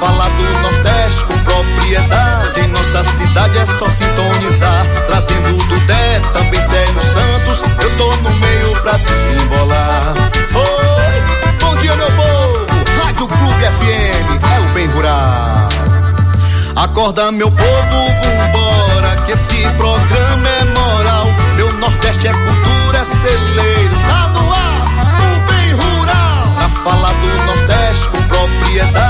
falar do Nordeste com propriedade, em nossa cidade é só sintonizar. Trazendo do Dé, também Célio Santos, eu tô no meio pra desembolar. Oi, bom dia meu povo, Rádio Clube FM, é o bem rural. Acorda meu povo, vambora, que esse programa é moral. Meu Nordeste é cultura, é celeiro, tá no ar, o bem rural. Pra falar do Nordeste com propriedade,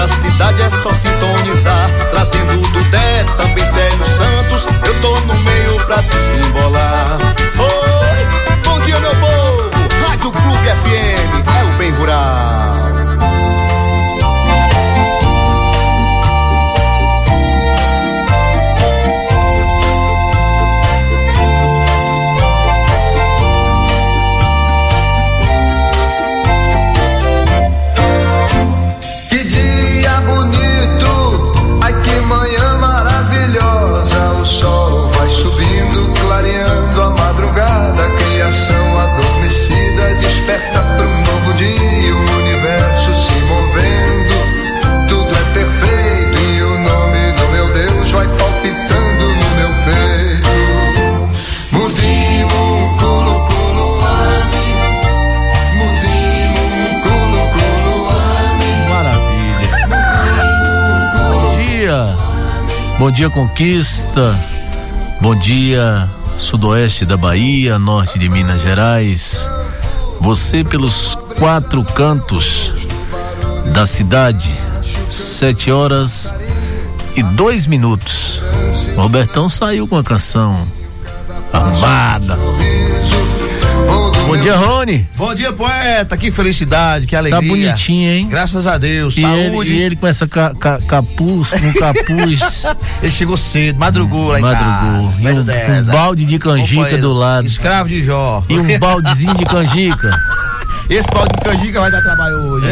em nossa cidade é só sintonizar. Trazendo do Dé, também Célio Santos, eu tô no meio pra desembolar. Oi, bom dia meu povo, Rádio Clube FM, é o bem rural. Bom dia, Conquista. Bom dia, Sudoeste da Bahia, Norte de Minas Gerais. Você pelos quatro cantos da cidade. Sete horas e dois minutos. O Robertão saiu com a canção arrumada. Bom dia, Rony. Bom dia, poeta. Que felicidade, que alegria. Tá bonitinho, hein? Graças a Deus. E ele, Saúde. e ele com essa ca, ca- capuz, com capuz. Ele chegou cedo, madrugou lá em Madrugou. casa. Meu um, um balde de canjica Companheiro, do lado. Escravo de Jó. E um baldezinho de canjica. Esse balde de canjica vai dar trabalho hoje.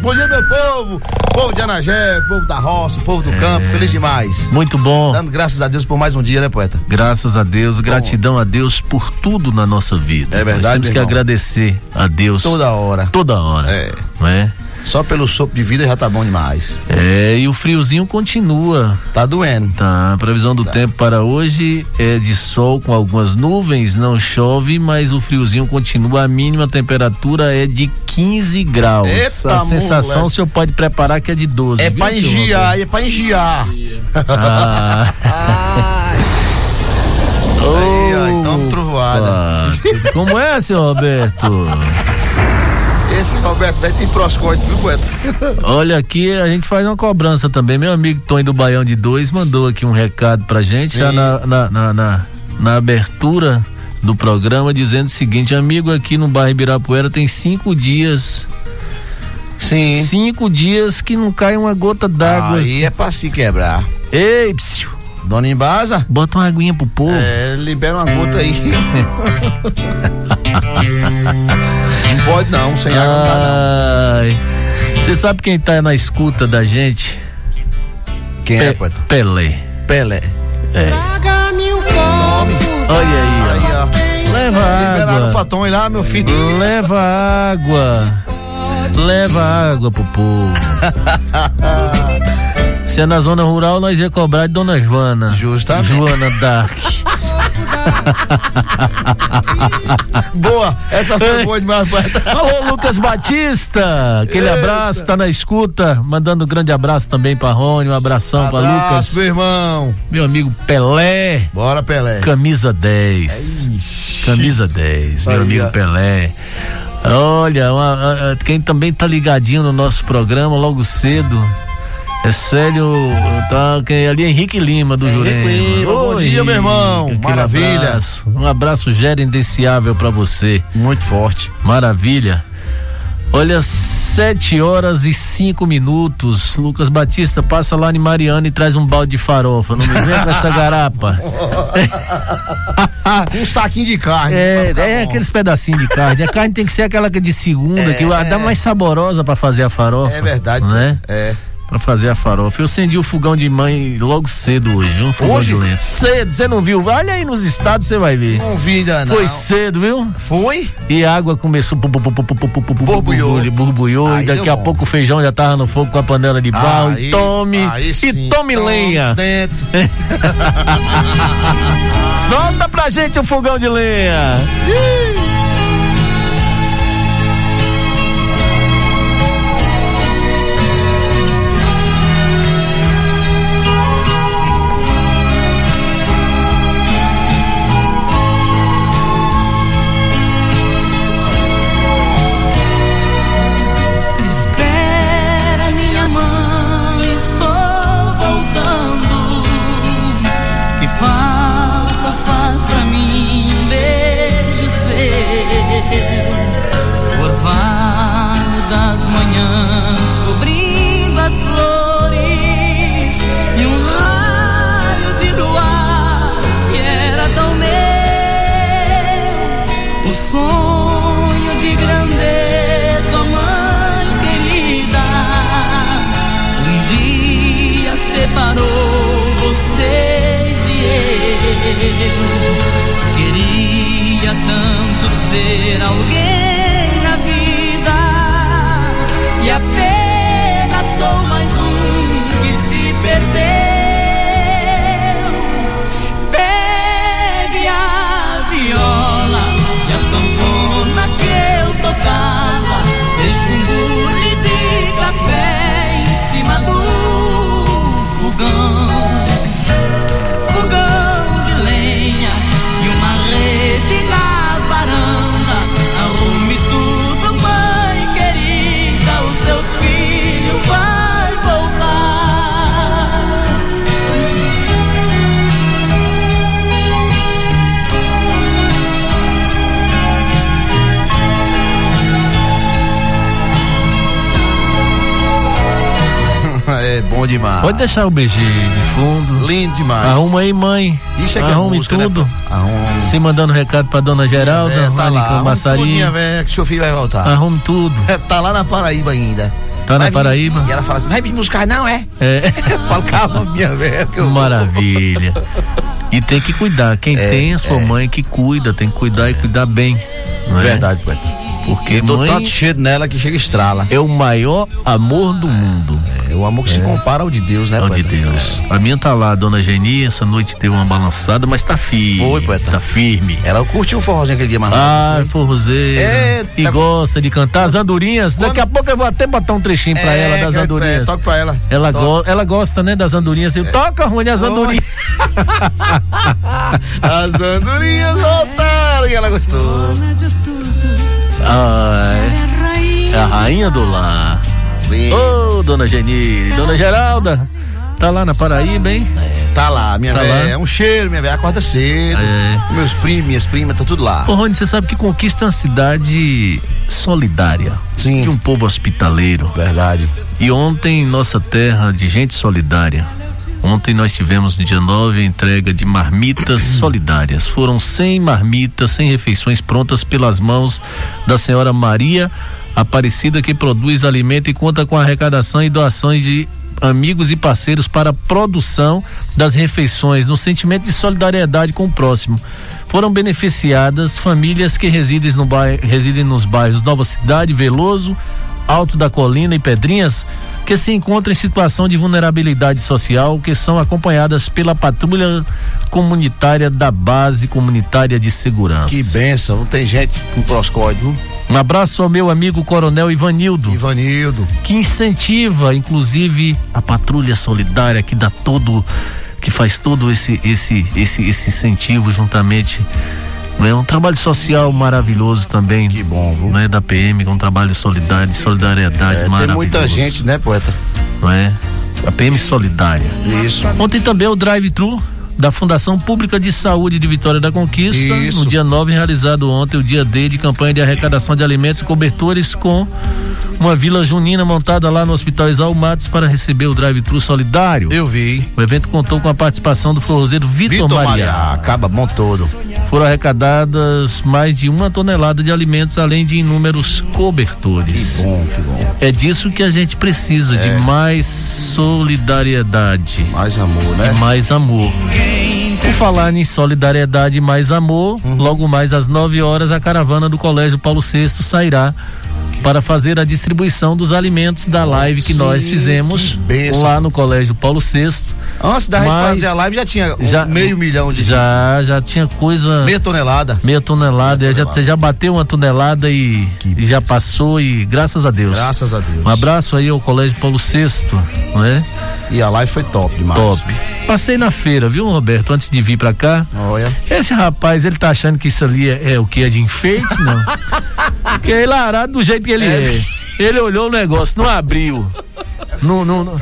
Bom dia, meu povo. Povo de Anagé, povo da roça, povo do campo. Feliz demais. Muito bom. Dando graças a Deus por mais um dia, né, poeta? Graças a Deus, gratidão a Deus por tudo na nossa vida. É verdade, Nós temos que irmão. agradecer a Deus Toda hora. toda hora. É. Não é? Só pelo sopro de vida já tá bom demais. É, e o friozinho continua. Tá doendo. Tá, a previsão do tempo para hoje é de sol com algumas nuvens, não chove, mas o friozinho continua. A mínima temperatura é de 15 graus. Eita, a sensação moleque. o senhor pode preparar que é de 12. É viu, pra engiar, é pra engiar. Ah. Ai. Aí, ó, então trovoada. Como é, senhor Roberto? Esse Roberto velho tem proscóide, viu, poeta? Olha aqui, a gente faz uma cobrança também. Meu amigo Tony do Baião de Dois mandou aqui um recado pra gente Sim. já na, na, na, na- na abertura do programa, dizendo o seguinte: amigo, aqui no bairro Ibirapuera tem cinco dias. Sim. Cinco dias que não cai uma gota d'água. Aí é pra se quebrar. Ei, psiu, Dona Embasa, bota uma aguinha pro povo. é, libera uma gota aí. não pode não, sem água não dá não. Ai. Você sabe quem tá na escuta da gente? Quem é, Pe- poeta? Pelé. Pelé. Olha aí, Aí, ó. ó. Leva água água. pra Tom lá, meu filho. Leva água. Leva água pro povo. Se é na zona rural, nós ia cobrar de Dona Joana. Justamente. Joana Dark. Boa, essa foi boa demais, poeta. Alô, Lucas Batista. Aquele Eita. abraço, tá na escuta. Mandando um grande abraço também pra Rony, um abração pra Abraço, Lucas. meu irmão. Meu amigo Pelé. Bora, Pelé. Camisa 10. Camisa 10, meu Aí, amigo ó. Pelé. Olha, uma- a- quem também tá ligadinho no nosso programa logo cedo é Célio, tá, quem- ali é Henrique Lima do Henrique Jurema. Lima, Ô, bom dia, meu irmão. aquele Maravilha. abraço. um abraço gerenciável pra você. Muito forte. Maravilha. Olha, sete horas e cinco minutos. Lucas Batista, passa lá em Mariana e traz um balde de farofa. Não me vem com essa garapa. um saquinho de carne. É, é aqueles pedacinhos de carne. A carne tem que ser aquela que é de segunda, é, que dá mais saborosa para fazer a farofa. É verdade. Né? É para fazer a farofa. Eu acendi o fogão de mãe logo cedo hoje, um fogão hoje? de lenha. Cedo, você não viu? Olha aí nos estados, você vai ver. Não vi ainda, não. Foi cedo, viu? Foi? E a água começou borbulhou, borbulhou e daqui a pouco o feijão já tava no fogo com a panela de barro. Aí, e tome, e tome lenha. Dentro. Solta pra gente o fogão de lenha. bom demais. Pode deixar o beijinho de fundo. Lindo demais. Arruma aí, mãe. Isso é que Arrume é música, tudo. Né? Arrume. Se mandando recado pra dona Geralda, é, tá lá. Massari. Velha, que seu filho vai voltar. Arrume tudo. É, tá lá na Paraíba ainda. Tá vai na Paraíba? e ela fala assim: vai vir buscar, não é? É. Fala, calma, minha velha. Maravilha. E tem que cuidar. Quem é, tem a sua é. mãe que cuida, tem que cuidar e cuidar bem. Não é? Verdade, poeta. Porque eu mãe tanto cheiro nela que chega estrala. É o maior amor do mundo. É, o amor que é. se compara ao de Deus, né, Ao poeta? de Deus. É. A minha tá lá, dona Geni, essa noite teve uma balançada, mas tá firme. Foi, poeta. Tá firme. Ela curtiu o forrozinho aquele dia, mas Ah, forrozeiro. É, e tá... gosta de cantar as andorinhas. Quando... Daqui a pouco eu vou até botar um trechinho pra é, ela das andorinhas. É, toca pra ela. Ela, go ela gosta, né, das andorinhas. Eu, é. Toca, Rony, as andorinhas. as andorinhas voltaram e ela gostou. Ai, é a rainha do lar. Ô, oh, dona Geni, dona Geralda, tá lá na Paraíba, hein? É, tá lá, minha tá velha. É um cheiro, minha velha. Acorda cedo. É. Meus primos, minhas primas, tá tudo lá. Ô, Rony, você sabe que Conquista é uma cidade solidária. Sim. De um povo hospitaleiro. Verdade. E ontem, nossa terra de gente solidária Ontem nós tivemos no dia 9 a entrega de marmitas solidárias. Foram 100 marmitas, 100 refeições prontas pelas mãos da senhora Maria Aparecida, que produz alimento e conta com arrecadação e doações de amigos e parceiros para a produção das refeições, no sentimento de solidariedade com o próximo. Foram beneficiadas famílias que residem, no bairro, residem nos bairros Nova Cidade, Veloso, Alto da Colina e Pedrinhas, que se encontram em situação de vulnerabilidade social, que são acompanhadas pela patrulha comunitária da base comunitária de segurança. Que benção, não tem gente com proscóide, Um abraço ao meu amigo Coronel Ivanildo. Ivanildo. Que incentiva, inclusive, a patrulha solidária que dá todo, que faz todo esse, esse, esse, esse incentivo juntamente é um trabalho social maravilhoso também. Que bom, viu? Né, da PM, com um trabalho solidário, de solidariedade é, maravilhoso. Tem muita gente, né, poeta? Não é? A PM solidária. Isso. Ontem também o drive-thru da Fundação Pública de Saúde de Vitória da Conquista, Isso. no dia 9, realizado ontem, o dia D de campanha de arrecadação de alimentos e cobertores com uma vila junina montada lá no Hospital Exalmatos para receber o drive-thru solidário. Eu vi. O evento contou com a participação do forrozeiro Vitor, Vitor Maria. Maria. Acaba bom todo. Foram arrecadadas mais de uma tonelada de alimentos, além de inúmeros cobertores. Que bom, que bom. É disso que a gente precisa, é. de mais solidariedade. Mais amor, né? E mais amor. Falar em solidariedade e mais amor, uhum. logo mais às 9 horas a caravana do Colégio Paulo VI sairá para fazer a distribuição dos alimentos da live que Sim, nós fizemos que lá no Colégio Paulo VI. Antes da gente fazer a live já tinha já, um meio milhão de já já tinha coisa meia tonelada meia tonelada, meia tonelada. Já, já bateu uma tonelada e, e já passou e graças a Deus graças a Deus um abraço aí ao Colégio Paulo VI, não é? E a live foi top demais. Top. Passei na feira, viu, Roberto, antes de vir pra cá. Olha. Esse rapaz, ele tá achando que isso ali é, é o que? É de enfeite, não? que é hilarado do jeito que ele é. é. Ele olhou o negócio, não abriu. Não, não, não.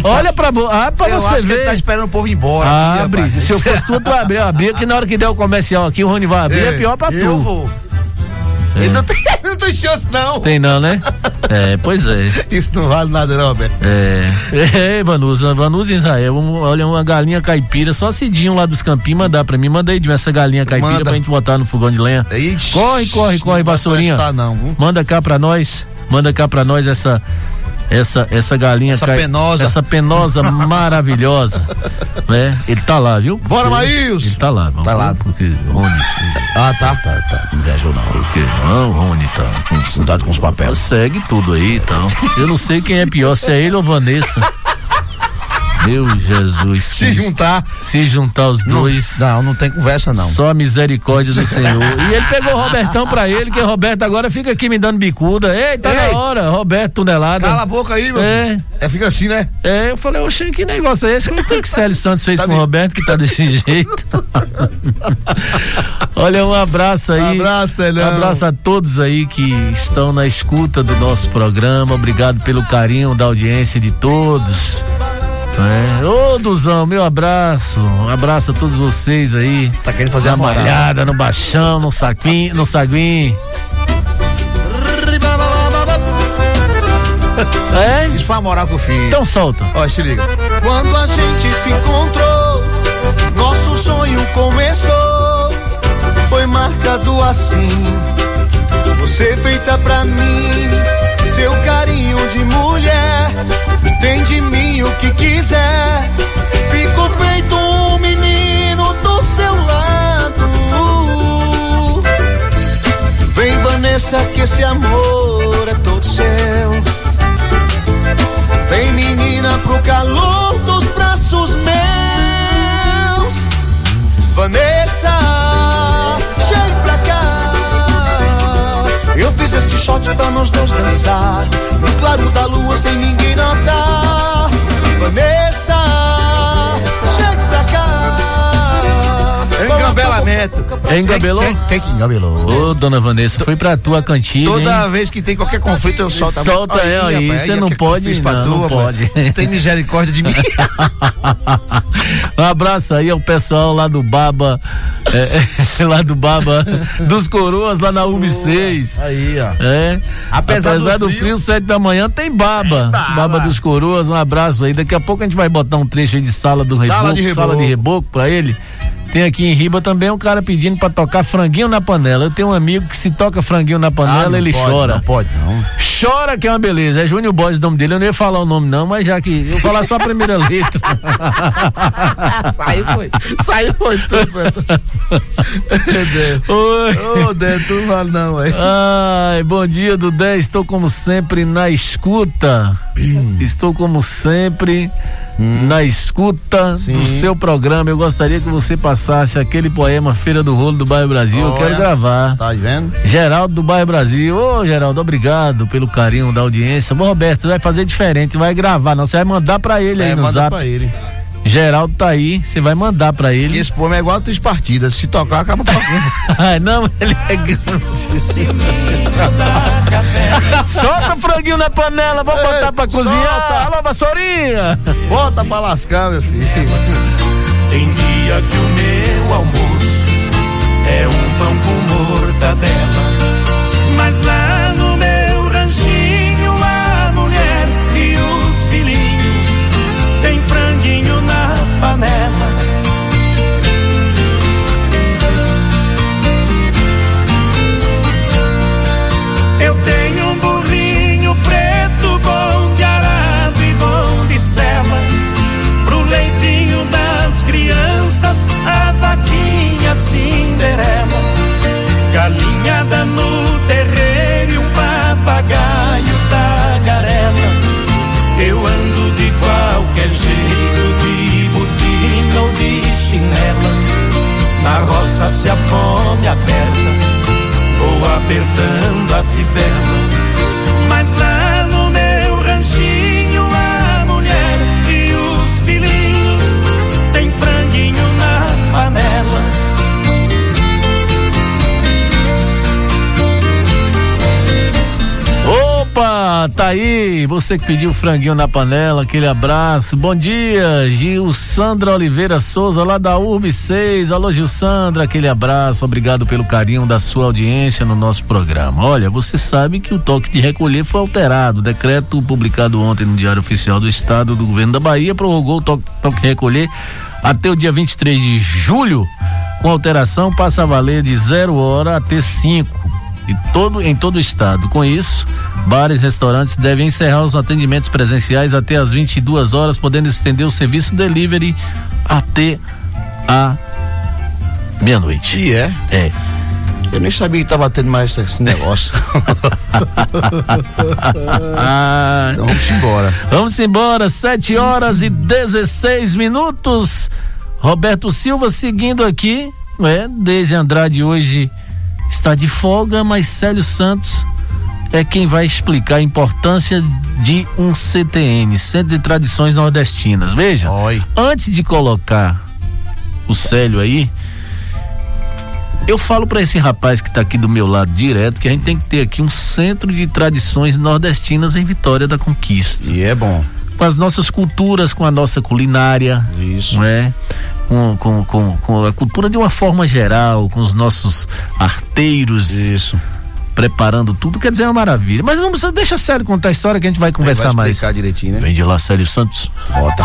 Tá, Olha pra, ah, pra eu você acho ver. Que ele tá esperando o povo ir embora. Abre. Aqui, Se eu fosse tu, tu abrir. Eu abri que na hora que der o comercial aqui, o Rony vai abrir, é, é pior pra tu. Eu vou. É. Ele não tem, não tem chance, não. Tem não, né? É, pois é. Isso não vale nada, não, Roberto. É. É, Vanusa, Vanusa Israel, olha, uma galinha caipira, só Cidinho lá dos Campinhos mandar pra mim. Manda aí de essa galinha caipira Manda. pra gente botar no fogão de lenha. Ixi, corre, corre, corre, vassourinha. Não, Manda cá pra nós. Manda cá pra nós essa essa essa galinha essa cai, penosa. essa penosa maravilhosa né? Ele tá lá viu? Bora Maílson! ele tá lá vamos tá lá. porque Rony ah tá. Tá tá. Viajou não. Porque não Rony tá cuidado com os papéis. Segue tudo aí e tal. Eu não sei quem é pior se é ele ou Vanessa meu Jesus. Se juntar. Se juntar os dois. Não, não, não tem conversa, não. Só a misericórdia do Senhor. E ele pegou o Robertão pra ele, que o Roberto agora fica aqui me dando bicuda. Ei, tá Ei, na hora, Roberto Tonelada. Cala a boca aí, meu. É. Filho. É, fica assim, né? É, eu falei, oxe, que negócio é esse? Como que Célio Santos fez tá com o Roberto, que tá desse jeito? Olha, um abraço aí. Um abraço, Elão. Um abraço a todos aí que estão na escuta do nosso programa. Obrigado pelo carinho da audiência de todos. É. Ô, Duzão, meu abraço. Um abraço a todos vocês aí. Tá querendo fazer a malhada no baixão, no saquinho, no saguinho. É? Isso foi a moral com o filho. Então solta. Ó, se liga. Quando a gente se encontrou, nosso sonho começou. Foi marcado assim. Você feita pra mim, seu carinho de mulher quiser. Fico feito um menino do seu lado. Vem, Vanessa, que esse amor é todo seu. Vem, menina, pro calor dos braços meus. Vanessa, chega pra cá. Eu fiz esse shot pra nós dois dançar. No claro da lua, sem ninguém notar. Vanessa, chega pra cá. Engabelamento. Engabelou? Quem, quem que engabelou? Ô, dona Vanessa, foi pra tua cantina. Toda hein? vez que tem qualquer conflito, eu solto a Solta aí, aí. Você não pode. Não, não pode. Tem misericórdia de mim. um abraço aí ao pessoal lá do Baba. É, lá do Baba dos Coroas, lá na UB6. Aí, ó. É. Apesar, Apesar do, frio, do frio, sete da manhã, tem baba. tem baba. baba. dos Coroas, um abraço aí. Daqui a pouco a gente vai botar um trecho aí de sala do sala reboco, de reboco. sala de reboco pra ele. Tem aqui em Riba também um cara pedindo para tocar franguinho na panela. Eu tenho um amigo que se toca franguinho na panela, ah, ele pode, chora. Não pode, não. Chora que é uma beleza. É Júnior Borges o nome dele. Eu não ia falar o nome, não, mas já que. Eu vou falar só a primeira letra. Saiu, foi. Saiu, foi Oi. Ô, oh, Dé, tu não vale, não, ué. Ai, bom dia, Dudé. Estou como sempre na escuta. Estou como sempre hum. Na escuta Sim. do seu programa. Eu gostaria que você passasse aquele poema Feira do Rolo do Bairro Brasil. Olha, eu quero gravar. Tá vendo? Geraldo do Bairro Brasil. Ô, Geraldo, obrigado pelo carinho da audiência. Bom, Roberto, você vai fazer diferente, vai gravar, não. Você vai mandar pra ele é, aí no manda zap. Pra ele. Geraldo tá aí, você vai mandar pra ele. Esse poema é igual a três partidas. Se tocar, acaba com Não, ele é Solta o franguinho na panela, vamos botar pra cozinhar. Solta. Alô, vassourinha! Bota pra lascar, meu filho. Tem dia que o meu almoço é um pão com mortadela. Mas lá panela. Eu tenho um burrinho preto, bom de arado e bom de sela. Pro leitinho das crianças, a vaquinha Cinderela. Galinhada se a fome aperta, vou apertando a fivela. Tá aí, você que pediu franguinho na panela, aquele abraço. Bom dia, Gil Sandra Oliveira Souza, lá da URB 6. Alô, Gil Sandra, aquele abraço. Obrigado pelo carinho da sua audiência no nosso programa. Olha, você sabe que o toque de recolher foi alterado. O decreto publicado ontem no Diário Oficial do Estado do Governo da Bahia prorrogou o toque, toque de recolher até o dia 23 de julho. Com alteração, passa a valer de zero hora até 5 e todo, em todo o estado. Com isso, bares e restaurantes devem encerrar os atendimentos presenciais até às 22 horas, podendo estender o serviço delivery até a meia-noite. E é? É. Eu nem sabia que estava tendo mais esse negócio. então vamos embora. Vamos embora, 7 horas e 16 minutos. Roberto Silva seguindo aqui, é, desde Andrade hoje está de folga, mas Célio Santos é quem vai explicar a importância de um CTN, Centro de Tradições Nordestinas. Veja, Oi. antes de colocar o Célio aí, eu falo para esse rapaz que está aqui do meu lado direto que a gente tem que ter aqui um centro de tradições nordestinas em Vitória da Conquista. E é bom. Com as nossas culturas, com a nossa culinária. Isso. Não é? Com, com, com, com a cultura de uma forma geral, com os nossos arteiros. Isso. Preparando tudo, quer dizer, é uma maravilha. Mas vamos, deixa sério contar a história que a gente vai conversar vai mais. explicar direitinho, né? Vem de lá, Célio Santos. Bota.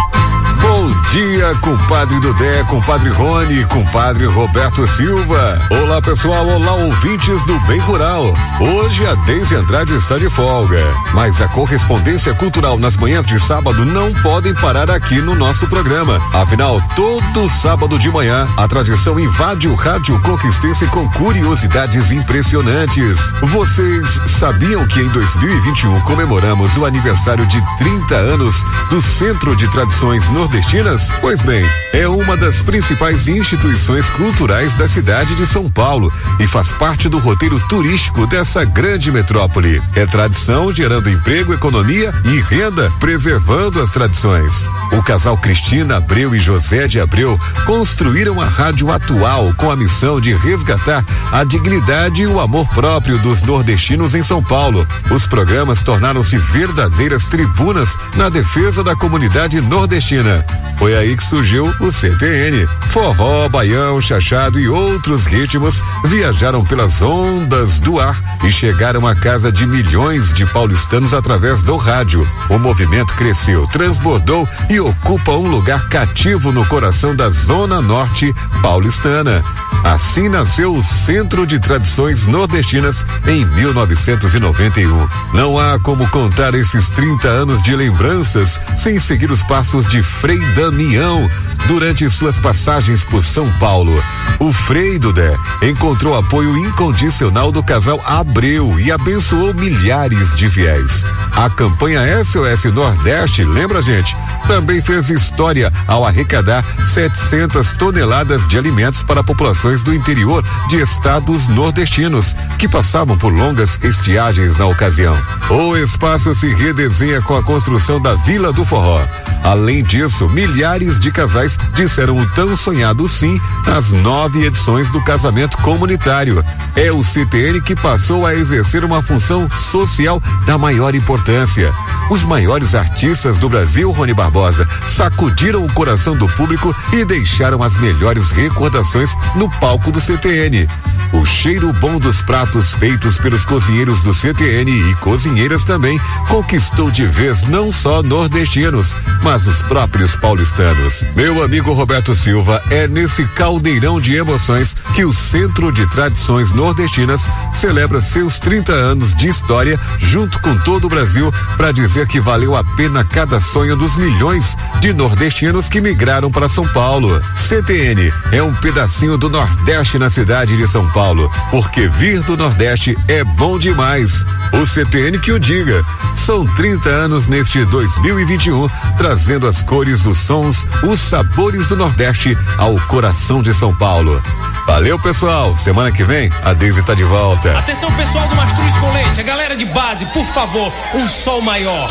Bom dia, compadre Dudé, compadre Rony, compadre Roberto Silva. Olá, pessoal, olá, ouvintes do Bem Rural. Hoje a Deise Andrade está de folga, mas a correspondência cultural nas manhãs de sábado não podem parar aqui no nosso programa. Afinal, todo sábado de manhã, a tradição invade o rádio conquistense com curiosidades impressionantes. Vocês sabiam que em 2021 comemoramos o aniversário de 30 anos do Centro de Tradições Nordestinas? Pois bem, é uma das principais instituições culturais da cidade de São Paulo e faz parte do roteiro turístico dessa grande metrópole. É tradição gerando emprego, economia e renda, preservando as tradições. O casal Cristina Abreu e José de Abreu construíram a rádio atual com a missão de resgatar a dignidade e o amor próprio dos nordestinos em São Paulo. Os programas tornaram-se verdadeiras tribunas na defesa da comunidade nordestina. Foi aí que surgiu o CTN. Forró, baião, chachado e outros ritmos viajaram pelas ondas do ar e chegaram à casa de milhões de paulistanos através do rádio. O movimento cresceu, transbordou e ocupa um lugar cativo no coração da Zona Norte paulistana. Assim nasceu o Centro de Tradições Nordestinas em 1991. Não há como contar esses 30 anos de lembranças sem seguir os passos de Frei Damião durante suas passagens por São Paulo. O Frei Dudé encontrou apoio incondicional do casal Abreu e abençoou milhares de fiéis. A campanha SOS Nordeste, lembra gente, também fez história ao arrecadar 700 toneladas de alimentos para populações do interior de estados nordestinos que passavam por longas estiagens na ocasião. O espaço se redesenha com a construção da Vila do Forró. Além disso, milhares de casais disseram o tão sonhado sim nas nove edições do casamento comunitário. É o CTN que passou a exercer uma função social da maior importância. Os maiores artistas do Brasil, Rony Barbosa, sacudiram o coração do público e deixaram as melhores recordações no palco do CTN. O cheiro bom dos pratos feitos pelos cozinheiros do CTN e cozinheiras também conquistou de vez não só nordestinos, mas os próprios paulistanos. Meu amigo Roberto Silva, é nesse caldeirão de emoções que o Centro de Tradições Nordestinas celebra seus 30 anos de história junto com todo o Brasil para dizer que valeu a pena cada sonho dos milhões de nordestinos que migraram para São Paulo. CTN é um pedacinho do Nordeste na cidade de São Paulo, porque vir do Nordeste é bom demais. O CTN que o diga. São 30 anos neste 2021, trazendo as cores, os sons, os sabores do Nordeste ao coração de São Paulo. Valeu, pessoal. Semana que vem, a Deise tá de volta. Atenção, pessoal do Mastruz com Leite, a galera de base, por favor, um sol maior.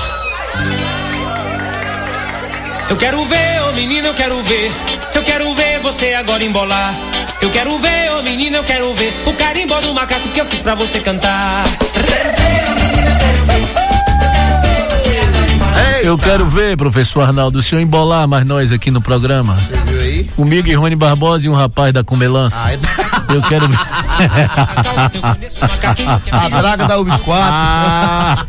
Eu quero ver, ô oh menino, eu quero ver. Eu quero ver você agora embolar. Eu quero ver, ô oh menino, eu quero ver o carimbó do macaco que eu fiz pra você cantar. Eu quero ver, professor Arnaldo, o senhor embolar mais nós aqui no programa. Você viu aí? Comigo e Rony Barbosa e um rapaz da Comelança. Ai, eu quero ver. A draga da UBS 4.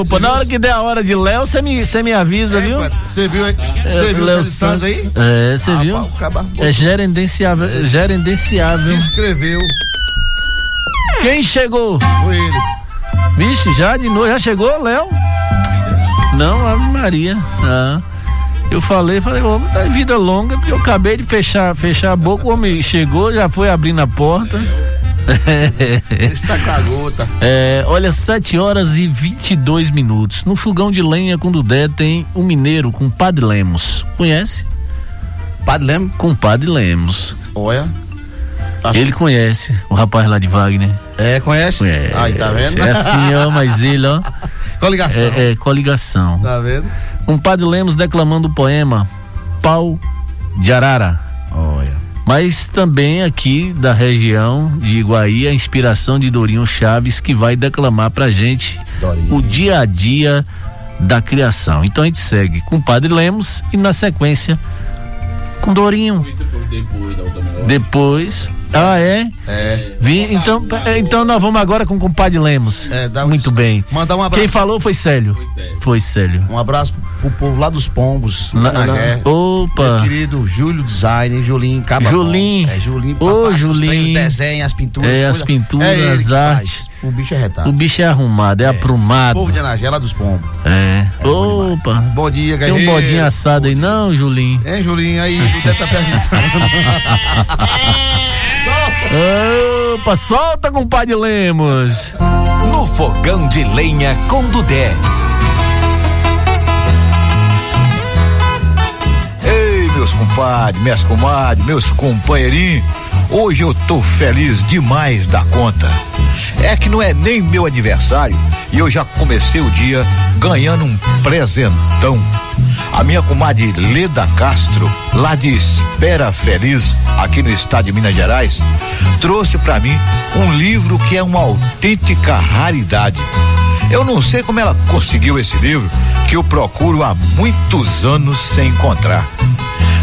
Opa, na hora que der a hora de Léo, você me, me avisa, é, viu? Você viu, você viu Léo Santos aí? É, você ah, viu? é gerenciável. É. Gerenciável. Escreveu. Quem chegou? Foi ele. Vixe, já de novo, já chegou, Léo? Não, Ave Maria. Ah. Eu falei, falei, ô, tá vida longa, porque eu acabei de fechar, fechar a boca, o homem chegou, já foi abrindo a porta. Está com a gota. É, olha, 7 horas e 22 minutos. No fogão de lenha com Dudé tem um mineiro com Padre Lemos. Conhece? Padre Lemos? Com Padre Lemos. Olha. Acho... Ele conhece, o rapaz lá de Wagner. É, conhece? Conhece. Aí, tá vendo? É assim, ó, mas ele, ó. Coligação. É, é, coligação. Tá vendo? Um padre Lemos declamando o poema Pau de Arara. Olha. Mas também aqui da região de Iguaí, a inspiração de Dorinho Chaves, que vai declamar pra gente Dorinho. o dia a dia da criação. Então a gente segue com o Padre Lemos e na sequência com Dorinho. Depois. Ah, é? É. Vi, então, é, então nós vamos agora com o compadre Lemos. É, dá Muito bem. Mandar um abraço. Quem falou foi Célio. Foi Célio. Foi Célio. Um abraço pro povo lá dos Pombos. Na, na, opa. Meu querido Júlio Design, Julinho Cababon. Julinho. É, Julinho. Ô, Julinho. Os desenhos, as pinturas. É, as pinturas, é as artes. O bicho é retado. O bicho é arrumado, é, é. aprumado. O povo de Anagela dos Pombos. É. é Opa. Bom dia, galera. Tem um bodinho assado aí, não, Julinho? É, Julinho, aí, estar tá perguntando. Opa, solta, compadre Lemos. No fogão de lenha com Dudé. Ei, meus compadres, minhas comadres, meus companheirinhos. Hoje eu tô feliz demais da conta. É que não é nem meu aniversário e eu já comecei o dia ganhando um presentão. A minha comadre Leda Castro, lá de Espera Feliz, aqui no estado de Minas Gerais, trouxe para mim um livro que é uma autêntica raridade. Eu não sei como ela conseguiu esse livro, que eu procuro há muitos anos sem encontrar.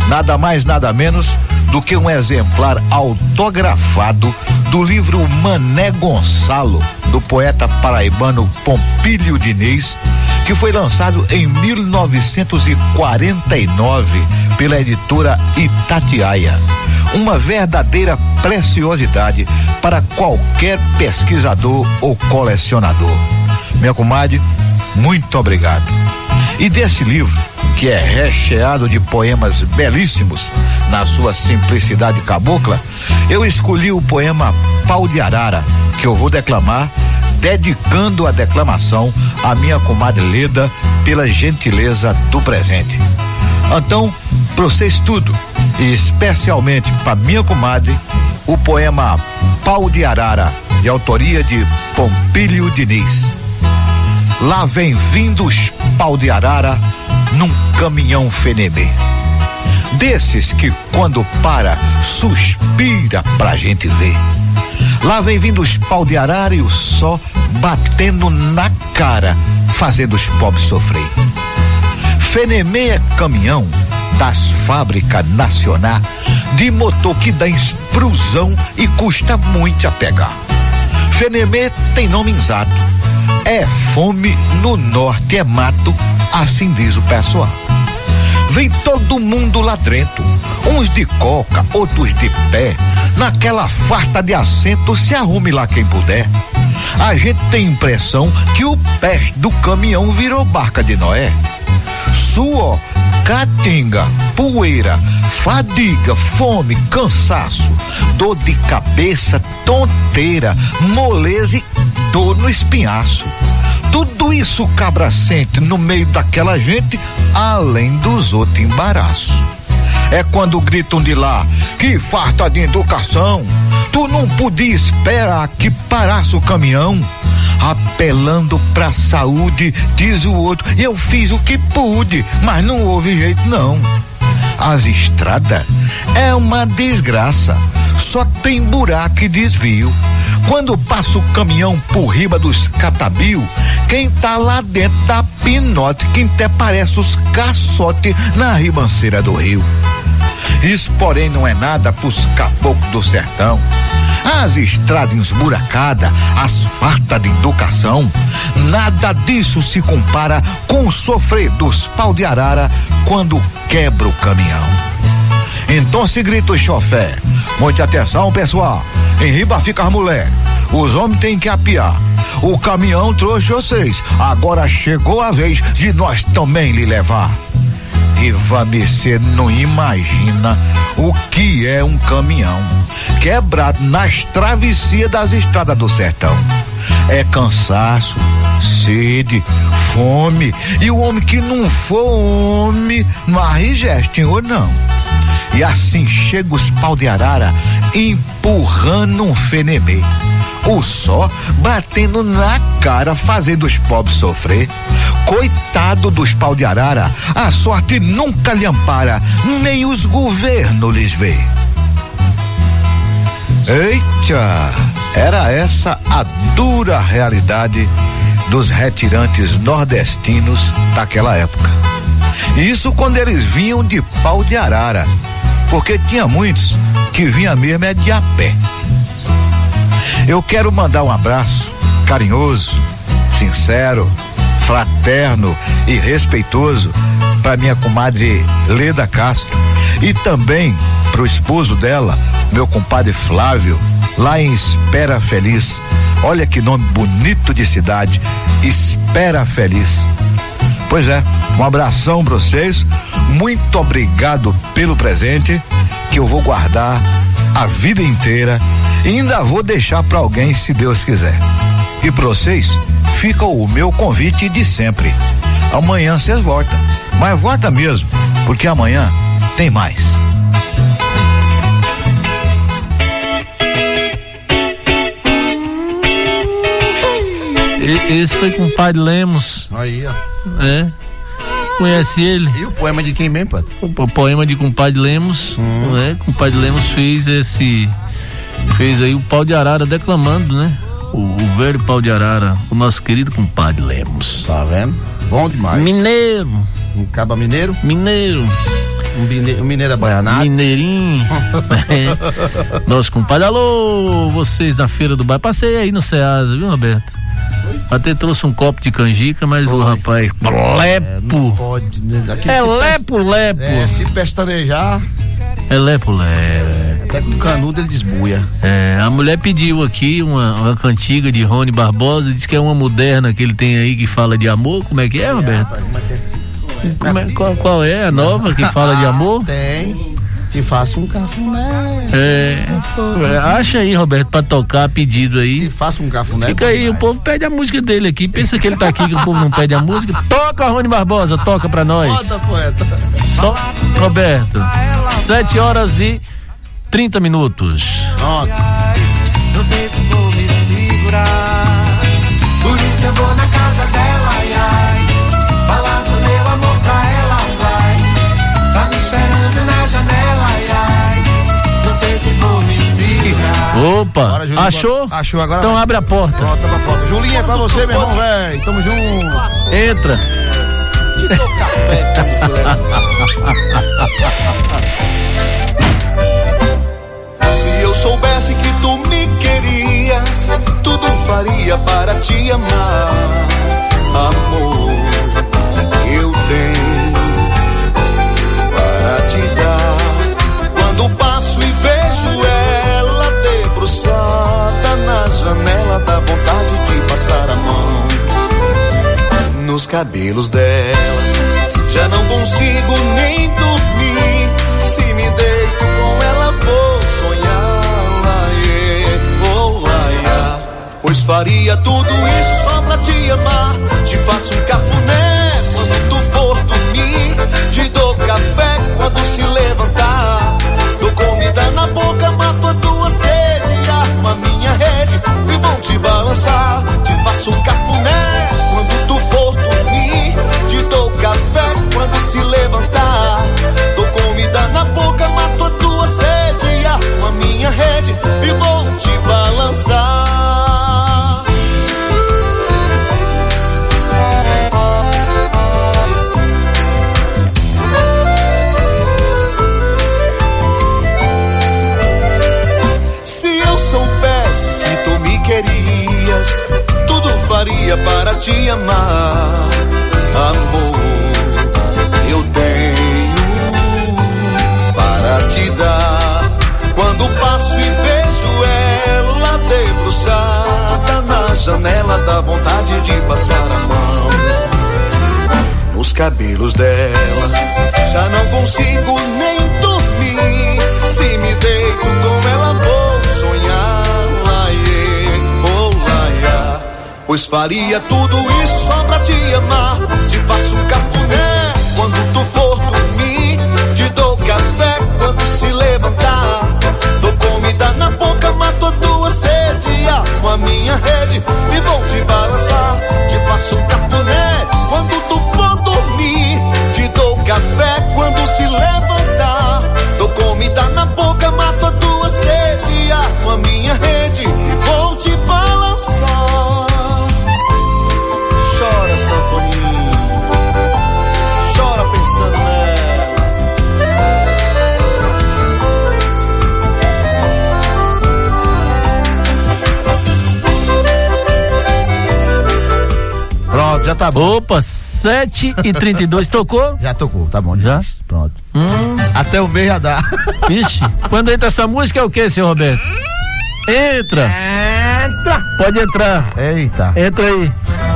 Nada mais, nada menos do que um exemplar autografado do livro Mané Gonçalo, do poeta paraibano Pompílio Diniz, que foi lançado em 1949 pela editora Itatiaia. Uma verdadeira preciosidade para qualquer pesquisador ou colecionador. Minha comadre, muito obrigado. E desse livro, que é recheado de poemas belíssimos, na sua simplicidade cabocla, eu escolhi o poema Pau de Arara, que eu vou declamar, dedicando a declamação à minha comadre Leda pela gentileza do presente. Então, para vocês tudo, e especialmente para minha comadre, o poema Pau de Arara, de autoria de Pompílio Diniz. Lá vem vindos pau de arara num caminhão Fenemê. Desses que quando para, suspira pra gente ver. Lá vem vindo os pau de arara e o sol batendo na cara, fazendo os pobres sofrer. Fenemê é caminhão das fábricas nacional de motor que dá explosão e custa muito a pegar. Fenemê tem nome exato. É fome no norte, é mato, assim diz o pessoal. Vem todo mundo lá dentro, uns de coca, outros de pé, naquela farta de assento, se arrume lá quem puder. A gente tem impressão que o pé do caminhão virou barca de Noé. Suor, catinga, poeira, fadiga, fome, cansaço, dor de cabeça, tonteira, moleza e dor no espinhaço. Tudo isso cabra sente no meio daquela gente, além dos outros embaraços. É quando gritam de lá que farta de educação. Tu não podia esperar que parasse o caminhão apelando pra saúde, diz o outro. Eu fiz o que pude, mas não houve jeito não. As estradas é uma desgraça, só tem buraco e desvio. Quando passa o caminhão por riba dos catabil, quem tá lá dentro dá pinote, quem até parece os caçote na ribanceira do rio. Isso, porém, não é nada pros caboclos do sertão. As estradas esburacadas, as fartas de educação, nada disso se compara com o sofrer dos pau de arara quando quebra o caminhão. Então se grita o chofé. Muite atenção, pessoal. Em riba fica as mulher. Os homens têm que apiar. O caminhão trouxe vocês. Agora chegou a vez de nós também lhe levar. E não imagina o que é um caminhão quebrado nas travessias das estradas do sertão. É cansaço, sede, fome. E o homem que não for homem, não arrijeste, ou não. E assim chega os pau de arara empurrando um fenemê o só batendo na cara, fazendo os pobres sofrer. Coitado dos pau de arara, a sorte nunca lhe ampara, nem os governos lhes vê. Eita, era essa a dura realidade dos retirantes nordestinos daquela época. Isso quando eles vinham de pau de arara, porque tinha muitos que vinha mesmo é de a pé. Eu quero mandar um abraço carinhoso, sincero, fraterno e respeitoso para minha comadre Leda Castro e também para o esposo dela, meu compadre Flávio, lá em Espera Feliz. Olha que nome bonito de cidade, Espera Feliz. Pois é, um abração para vocês. Muito obrigado pelo presente que eu vou guardar a vida inteira e ainda vou deixar para alguém se Deus quiser. E para vocês, fica o meu convite de sempre. Amanhã vocês voltam. Mas volta mesmo, porque amanhã tem mais. Esse foi com o Padre Lemos. Aí, ó. É. Conhece ele? E o poema de quem mesmo, Padre? O, poema de Compadre Lemos, hum. né? Compadre Lemos fez esse fez aí o pau de arara declamando, né? O, o velho pau de arara, o nosso querido compadre Lemos. Tá vendo? Bom demais. Mineiro. Um caba mineiro? Mineiro. Um, mineiro, mineiro abaianado. Mineirinho. é. Nosso compadre, alô, vocês da feira do bairro. Passei aí no Ceasa, viu, Roberto? Até trouxe um copo de canjica, mas o rapaz. Lepo! É, pode, né? é lepo, lepo. É, se pestanejar. É lepo, lepo. Até com canudo ele desbuia. É, a mulher pediu aqui uma, uma cantiga de Rony Barbosa, diz que é uma moderna que ele tem aí que fala de amor. Como é que é, Roberto? É, qual, qual é a nova que fala de amor? Tem. Se faça um cafuné. É. Acha aí, Roberto, pra tocar pedido aí. Se faça um cafuné. Fica aí, o povo pede a música dele aqui. Pensa que ele tá aqui, que o povo não pede a música. Toca, Rony Barbosa, toca pra nós. Roda, poeta. Só, Roberto. Sete horas e 30 minutos. Nota. Não sei se vou me segurar. Por isso eu vou na casa dela, ai, ai. Falar Achou? Achou, agora Então vai. abre a porta. Pronto, abre a porta. Julinha, é pra você, meu irmão, velho. Tamo junto. Entra. Te dou café como Se eu soubesse que tu me querias, tudo faria para te amar. Amor, na janela, dá vontade de passar a mão nos cabelos dela. Já não consigo nem dormir. Se me deito com ela, vou sonhar. Laie, oh, laia. Pois faria tudo isso só pra te amar. Te faço um cafuné quando tu for dormir. Te dou café quando se levantar. Balançar. Te faço cafuné quando tu for dormir. Te dou café quando se levantar. Dou comida na boca, mato a tua sede. Armo a minha rede e vou faria tudo isso só pra te amar. Te faço um cafuné quando tu for dormir. Te dou café quando se levantar. Dou comida na boca, mato a tua sede. Armo a minha rede e vou te balançar. Já tá bom. Opa, 7 e 32 tocou? Já tocou, tá bom. Já? Pronto. Hum, Até o meio já dá. vixe. Quando entra essa música é o que, senhor Roberto? Entra. Entra. Pode entrar. Eita. Entra aí.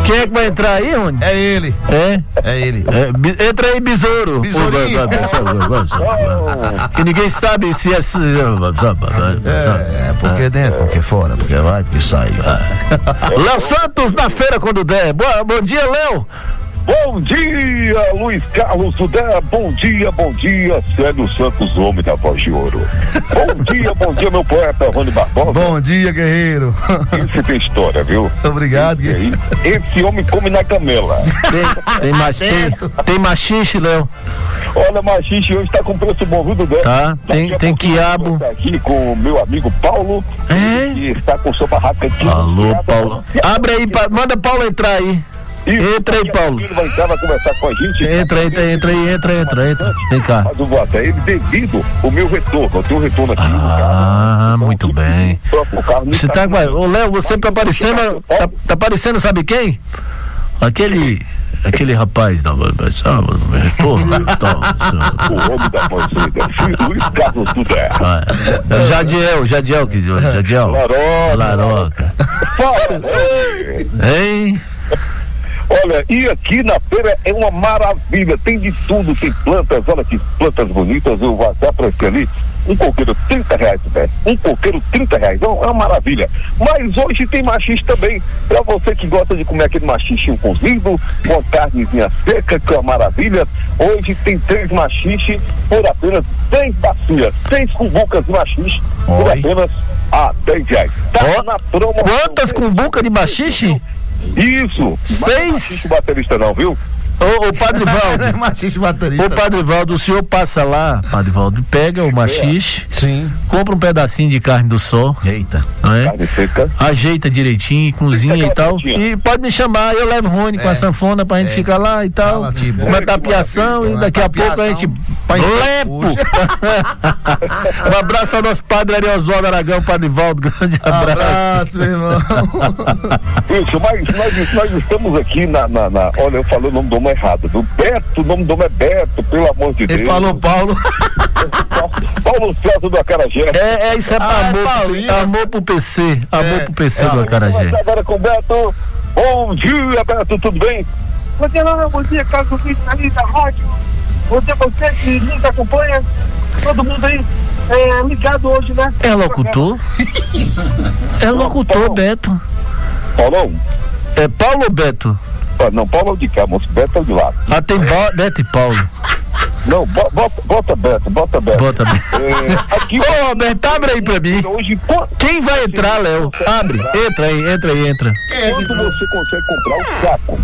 Quem é que vai entrar aí, Rony? É ele. É? É ele. É, entra aí, besouro. Que ninguém sabe se é. É, porque dentro, porque fora, porque vai, porque sai. Léo Santos na feira quando der. Boa, bom dia, Léo. Bom dia, Luiz Carlos Sudé. Bom dia, bom dia, Célio Santos, homem da voz de ouro. Bom dia, bom dia, meu poeta Rony Barbosa. Bom dia, guerreiro. Esse tem história, viu? Obrigado, Esse, guerreiro. esse homem come na camela. Tem, tem, mach, tem, tem machixe, Léo. Olha, machixe hoje tá com preço bom, viu, Dudé? Tá, tem- tem quiabo. Aqui com o meu amigo Paulo, É? que está com sua barraca aqui. Alô, Paulo. Abre aí, manda Paulo entrar aí. Isso, Entra aí, Paulo. Ele vai entrar, vai conversar com a gente. Entra, entra, entra aí, entra, entra, entra. Vem cá. Mas até ele devido o meu retorno. Eu tenho um retorno aqui. Ah, carro. Então, muito eu tive bem. o carro Você tá com. Ô, Léo, você tá parecendo. Tá, tá parecendo, sabe quem? Aquele. Aquele rapaz da. Sabe, no retorno. tal, O homem da filho Luiz Carlos Sudé. Ah, é. Jadiel, Jadiel, que Jadiel. Laroca. Laroca. Hein? Olha, e aqui na feira é uma maravilha, tem de tudo, tem plantas, olha que plantas bonitas, eu vou até aparecer ali, um coqueiro 30 reais, velho, um coqueiro 30 reais, é uma maravilha. Mas hoje tem machixe também, pra você que gosta de comer aquele machistinho cozido, com carnezinha seca, que é uma maravilha, hoje tem três machixe por apenas 100 bacias, seis cumbucas de machixe por apenas a 10 reais. Tá Ó, na promoção. Quantas cumbuca de machixe? Isso. Seis? Não baterista não, viu? Ô, ô Padre Valdo. machixe baterista. Ô Padre Valdo, o senhor passa lá, Padre Valdo, pega o machixe. Sim. Compra um pedacinho de carne do sol. Eita. Não é? Carne seca. Ajeita direitinho, cozinha e tal. E pode me chamar, eu levo o Rony é. com a sanfona pra gente é. ficar lá e tal. Tipo, uma tapiação e daqui a pouco a gente. Lepo! um abraço ao nosso padre Ari Oswaldo Aragão, Padre Valdo. Grande abraço. abraço, meu irmão. Isso, mas nós, nós estamos aqui na, na, na, Olha, eu falei o nome do errado. Do Beto, o nome do homem é Beto, pelo amor de Deus. Ele falou Paulo. Paulo César do Acarajé. É, é isso é, ah, amor, é amor pro PC. Amor é, pro PC é, do Acarajé. Agora com o Beto. Bom dia, Beto, tudo bem? Bom dia, não, bom dia, Carlos Ouvinte aí da rádio. Bom dia você que nos acompanha. Todo mundo aí é, ligado hoje, né? É locutor? é locutor, Beto. Paulão? É Paulo ou Beto? Ah, não, Paulo é de cá, moço. Beto é de lá. Ah, tem Beto e Paulo. Não, bota, bota Beto, bota Beto. Bota Beto. É, aqui, Ô, Beto, abre aí pra mim. Hoje, Quem vai entrar, Léo? Abre, entra aí, entra aí, entra. Quanto você consegue comprar o saco?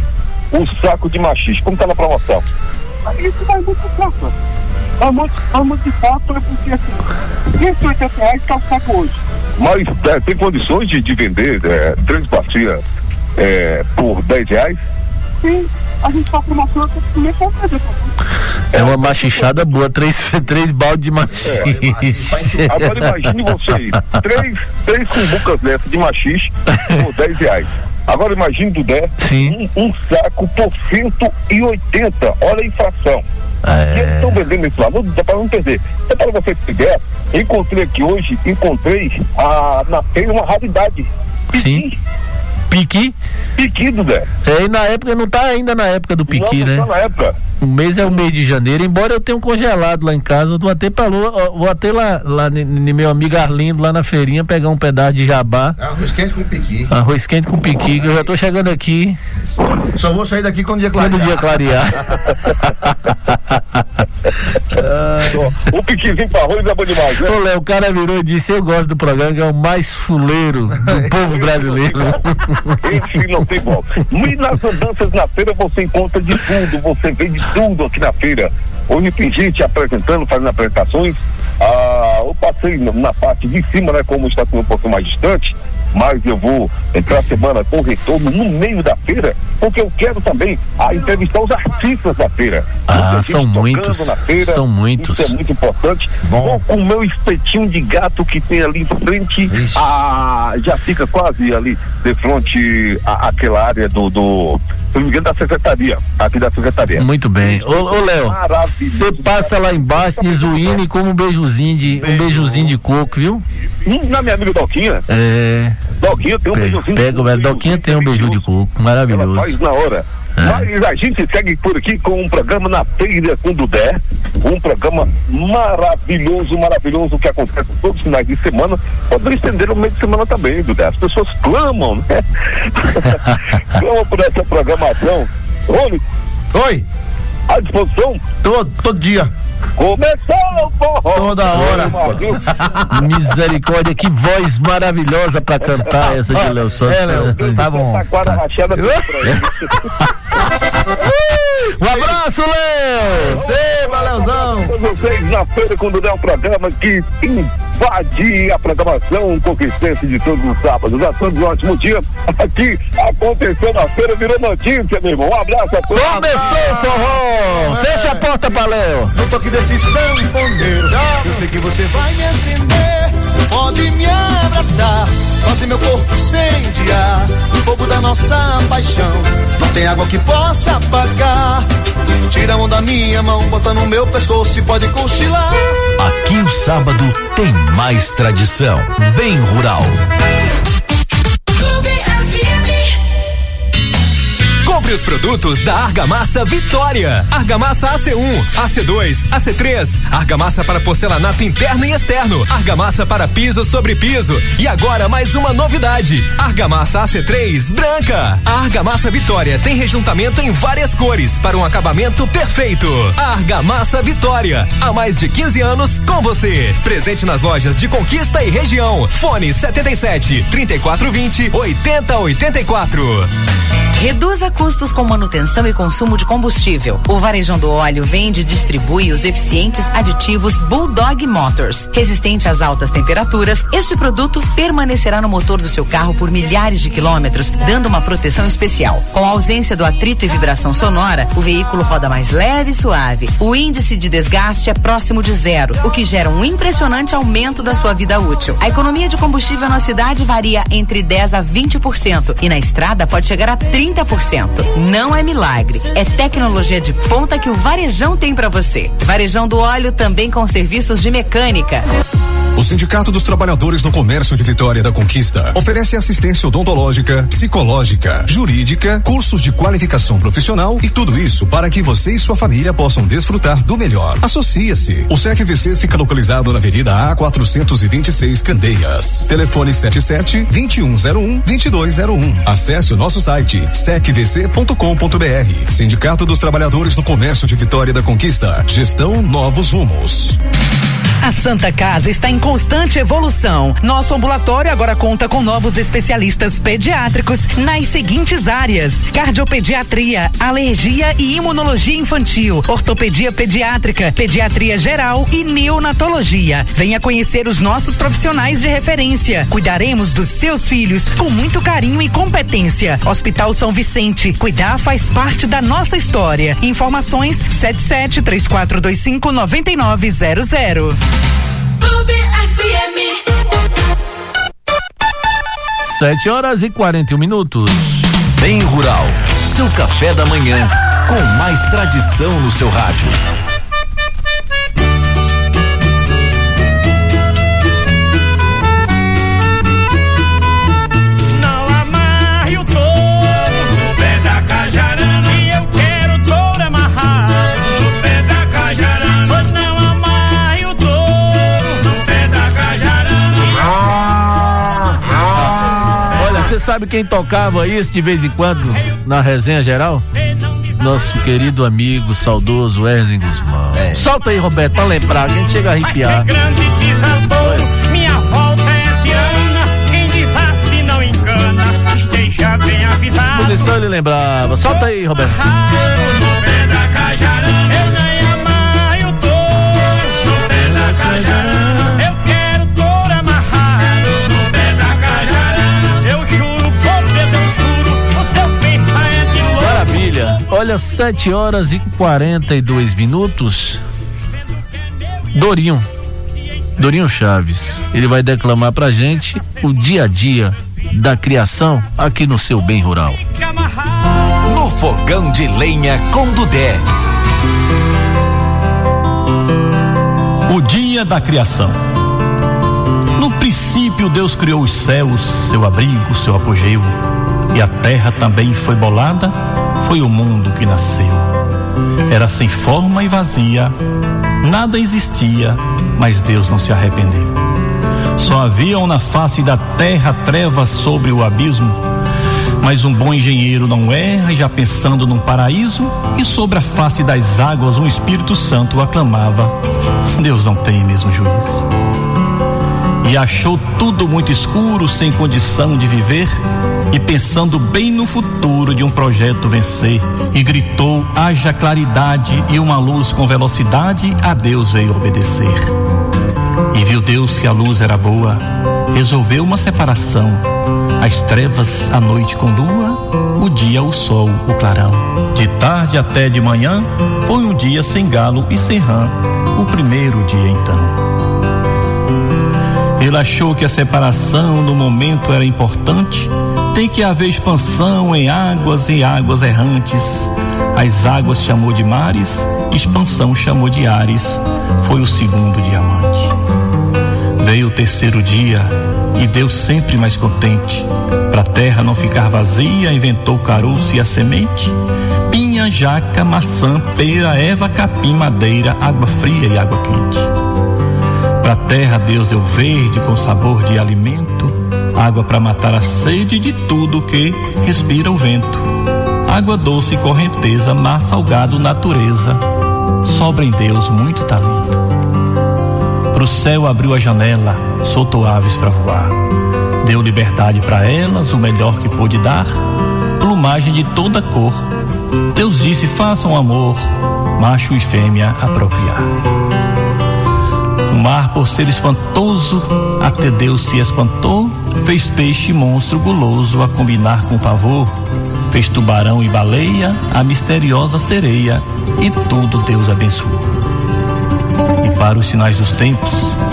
O saco de machis, como tá na promoção? Isso vai muito certo. A muito, a muito foto é porque assim, 180 reais tá o saco hoje. Mas é, tem condições de, de vender é, três bacias é, por 10 reais? Sim, a gente faz promoção até começar a fazer. É uma machichada boa, três, três baldes de machixe. É, agora imagine vocês, três, três cumbucas dessas de machixe por 10 reais. Agora imagine, Dudé, Sim. Um, um saco por 180. Olha a inflação. É. Eles estão vendendo esse valor, dá para não perder. Então, para você ter ideia, encontrei aqui hoje, encontrei a, na feira uma raridade. Sim. Piqui? Piqui, Dudé. É, e na época, não tá ainda na época do piqui, não, né? Não tá na época. O mês é o mês de janeiro, embora eu tenha um congelado lá em casa, eu vou até pra lua, vou até lá, lá no meu amigo Arlindo, lá na feirinha, pegar um pedaço de jabá. Arroz quente com piqui. Arroz quente com piqui, que eu já tô chegando aqui. Só vou sair daqui quando o dia clarear. Quando o dia clarear. o piquizinho pra arroz é bom demais, né? Ô, Léo, o cara virou e disse: Eu gosto do programa, que é o mais fuleiro do povo brasileiro. Esse não tem volta. E nas andanças na feira você encontra de tudo, você vê de tudo aqui na feira. Hoje tem gente apresentando, fazendo apresentações. Ah, eu passei na parte de cima, né? Como está um pouco mais distante mas eu vou entrar a semana com retorno no meio da feira, porque eu quero também a entrevistar os artistas da feira. Ah, são muitos. Feira, são muitos. Isso é muito importante. Bom. com o meu espetinho de gato que tem ali em frente, a, já fica quase ali de frente àquela área do, do se não me engano, da secretaria, aqui da secretaria. Muito bem. Ô, ô Léo, você passa lá embaixo de Zuíne como um beijozinho de, um beijozinho de coco, viu? Hum, na minha amiga Doquinha. É. Doquinha tem um beijozinho de coco. Pega, Doquinha tem um beijinho de coco, maravilhoso. Ela faz na hora. É. Mas a gente segue por aqui com um programa na feira com Dudé, um programa maravilhoso, maravilhoso que acontece todos os finais de semana. Pode estender no meio de semana também, Dudé. As pessoas clamam, né? clamam por essa programação. Rony. Oi. À disposição? Todo, todo dia. Começou o forró! Toda hora! Misericórdia, que voz maravilhosa pra cantar essa de Léo Santos. É, Léo, tá bom. Tá. Um abraço, Léo! Receba, Léozão! vocês na feira quando der um programa que invade a programação conquistense de todos os sábados. A todos um ótimo dia. Aqui aconteceu na feira, virou notícia, meu irmão. Um abraço a todos. Começou o forró! É. Fecha a porta pra Léo. No toque desse sangue pondeiro, eu sei que você vai me acender. Pode me abraçar, fazer meu corpo incendiar. O fogo da nossa paixão. Não tem água que possa apagar. Tira a mão da minha mão, bota no meu pescoço e pode cochilar. Aqui o sábado tem mais tradição, bem rural. Compre os produtos da Argamassa Vitória. Argamassa AC1, AC2, AC3, argamassa para porcelanato interno e externo, argamassa para piso sobre piso. E agora mais uma novidade: argamassa AC3 branca. A Argamassa Vitória tem rejuntamento em várias cores para um acabamento perfeito. Argamassa Vitória, há mais de 15 anos com você. Presente nas lojas de Conquista e região. Fone 77 3420 8084. Reduza custos postos com manutenção e consumo de combustível. O Varejão do Óleo vende e distribui os eficientes aditivos Bulldog Motors. Resistente às altas temperaturas, este produto permanecerá no motor do seu carro por milhares de quilômetros, dando uma proteção especial. Com a ausência do atrito e vibração sonora, o veículo roda mais leve e suave. O índice de desgaste é próximo de zero, o que gera um impressionante aumento da sua vida útil. A economia de combustível na cidade varia entre 10 a 20% e na estrada pode chegar a 30%. Não é milagre, é tecnologia de ponta que o Varejão tem para você. Varejão do Óleo também com serviços de mecânica. O Sindicato dos Trabalhadores no Comércio de Vitória da Conquista oferece assistência odontológica, psicológica, jurídica, cursos de qualificação profissional e tudo isso para que você e sua família possam desfrutar do melhor. Associe-se. O SECVC fica localizado na Avenida A 426 Candeias. Telefone 77 2101 2201. Acesse o nosso site secvc.com.br. Sindicato dos Trabalhadores no Comércio de Vitória da Conquista. Gestão Novos Rumos. A Santa Casa está em constante evolução. Nosso ambulatório agora conta com novos especialistas pediátricos nas seguintes áreas: cardiopediatria, alergia e imunologia infantil, ortopedia pediátrica, pediatria geral e neonatologia. Venha conhecer os nossos profissionais de referência. Cuidaremos dos seus filhos com muito carinho e competência. Hospital São Vicente, cuidar faz parte da nossa história. Informações 77 3425 9900. Clube FM. 7 horas e 41 minutos. Bem Rural, seu café da manhã, com mais tradição no seu rádio. Sabe quem tocava isso de vez em quando na resenha geral? Nosso querido amigo, saudoso Erzen Guzmão. É. Solta aí, Roberto, pra lembrar, que a gente chega a arrepiar. é. Posição ele lembrava. Solta aí, Roberto. Olha, 7 horas e 42 minutos. Dorinho. Dorinho Chaves. Ele vai declamar pra gente o dia a dia da criação aqui no seu bem rural. No fogão de lenha com Dudé. O dia da criação. No princípio, Deus criou os céus, seu abrigo, seu apogeu, e a terra também foi bolada foi o mundo que nasceu. Era sem forma e vazia, nada existia, mas Deus não se arrependeu. Só haviam na face da terra trevas sobre o abismo, mas um bom engenheiro não erra e já pensando num paraíso, e sobre a face das águas um Espírito Santo aclamava: Deus não tem mesmo juízo. E achou tudo muito escuro, sem condição de viver, e pensando bem no futuro de um projeto vencer, e gritou: haja claridade e uma luz com velocidade, a Deus veio obedecer. E viu Deus que a luz era boa, resolveu uma separação, as trevas a noite com lua, o dia o sol, o clarão. De tarde até de manhã, foi um dia sem galo e sem rã, o primeiro dia então. Ele achou que a separação no momento era importante tem que haver expansão em águas e águas errantes. As águas chamou de mares, expansão chamou de ares. Foi o segundo diamante. Veio o terceiro dia e Deus sempre mais contente. Pra terra não ficar vazia, inventou caroço e a semente. Pinha, jaca, maçã, pera, eva, capim, madeira, água fria e água quente. Pra terra Deus deu verde com sabor de alimento água para matar a sede de tudo que respira o vento. Água doce, correnteza, mar salgado, natureza. Sobra em Deus muito talento. Pro céu abriu a janela, soltou aves para voar. Deu liberdade para elas, o melhor que pôde dar. Plumagem de toda cor, Deus disse: façam amor, macho e fêmea apropriar. O mar, por ser espantoso, até Deus se espantou, fez peixe monstro guloso a combinar com pavor. Fez tubarão e baleia, a misteriosa sereia, e tudo Deus abençoou. E para os sinais dos tempos,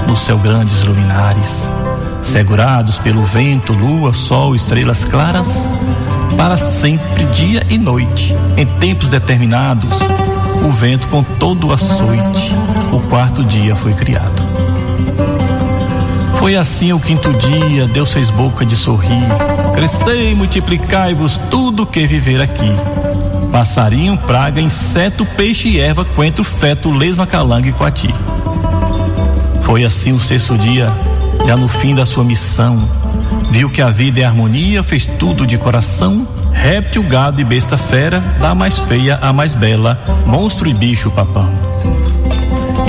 no céu grandes luminares, segurados pelo vento, lua, sol, estrelas claras, para sempre, dia e noite, em tempos determinados, o vento com todo o açoite, o quarto dia foi criado. Foi assim o quinto dia, Deus fez boca de sorrir, crescei, multiplicai-vos tudo que viver aqui. Passarinho, praga, inseto, peixe e erva, coentro, feto, lesma, calango e coati. Foi assim o sexto dia, já no fim da sua missão, viu que a vida é harmonia, fez tudo de coração, réptil, gado e besta fera, da mais feia a mais bela, monstro e bicho papão.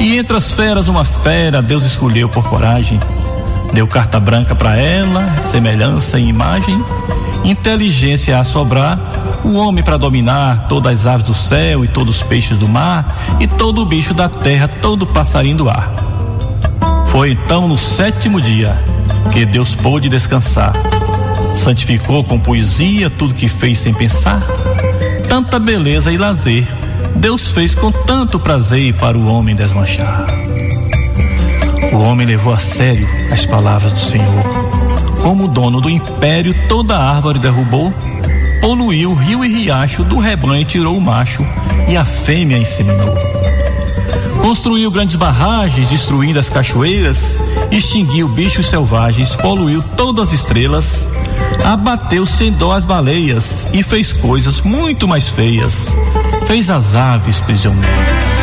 E entre as feras uma fera Deus escolheu por coragem, deu carta branca para ela, semelhança e imagem, inteligência a sobrar, o homem para dominar todas as aves do céu e todos os peixes do mar e todo o bicho da terra, todo passarinho do ar. Foi então no sétimo dia que Deus pôde descansar. Santificou com poesia tudo que fez sem pensar. Tanta beleza e lazer Deus fez com tanto prazer para o homem desmanchar. O homem levou a sério as palavras do Senhor. Como dono do império, toda árvore derrubou, poluiu rio e riacho, do rebanho tirou o macho e a fêmea inseminou. Construiu grandes barragens, destruindo as cachoeiras, extinguiu bichos selvagens, poluiu todas as estrelas, abateu sem dó as baleias e fez coisas muito mais feias. Fez as aves prisioneiras.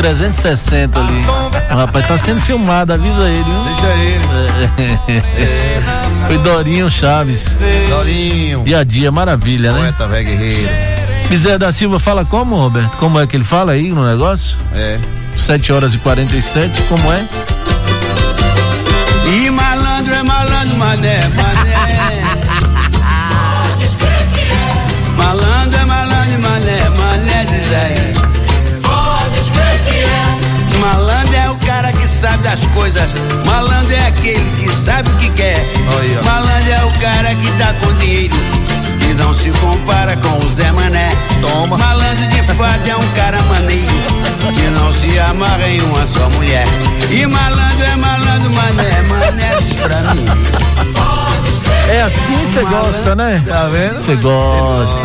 360 ali. O rapaz tá sendo filmado, avisa ele, viu? Deixa ele. É. Foi Dorinho Chaves. Dorinho. Dia a dia, maravilha, né? Poeta velho guerreiro. Bezerra da Silva fala como, Roberto? Como é que ele fala aí no negócio? É. 7 horas e 47, como é? E malandro é malandro, mané, mané. Sabe das coisas. Malandro é aquele que sabe o que quer. Malandro é o cara que tá com dinheiro. E não se compara com o Zé Mané. Toma. Malandro de fato é um cara maneiro. Que não se amarra em uma só mulher. E malandro é malandro, mané. Mané pra mim. É assim você gosta, né? Tá vendo? Você gosta.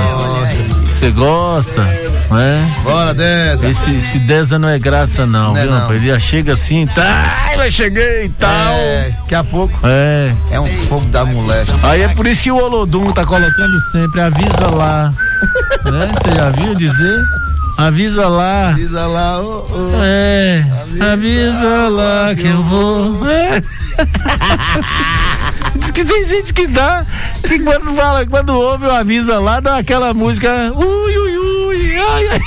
Você gosta. É? Bora, Deza. Esse, esse Deza não é graça, não, Não é viu? não. Ele já chega assim, tá? Mas cheguei e tal. É, daqui a pouco É. é um fogo da moléstia. Aí é por isso que o Olodum tá colocando sempre, avisa lá. né? Você já viu dizer? Avisa lá. Avisa lá, ô, ô. É, avisa, lá que eu vou. É. Diz que tem gente que dá, que quando fala, quando ouve o avisa lá, dá aquela música. Ui, ui, ui, ai, ai.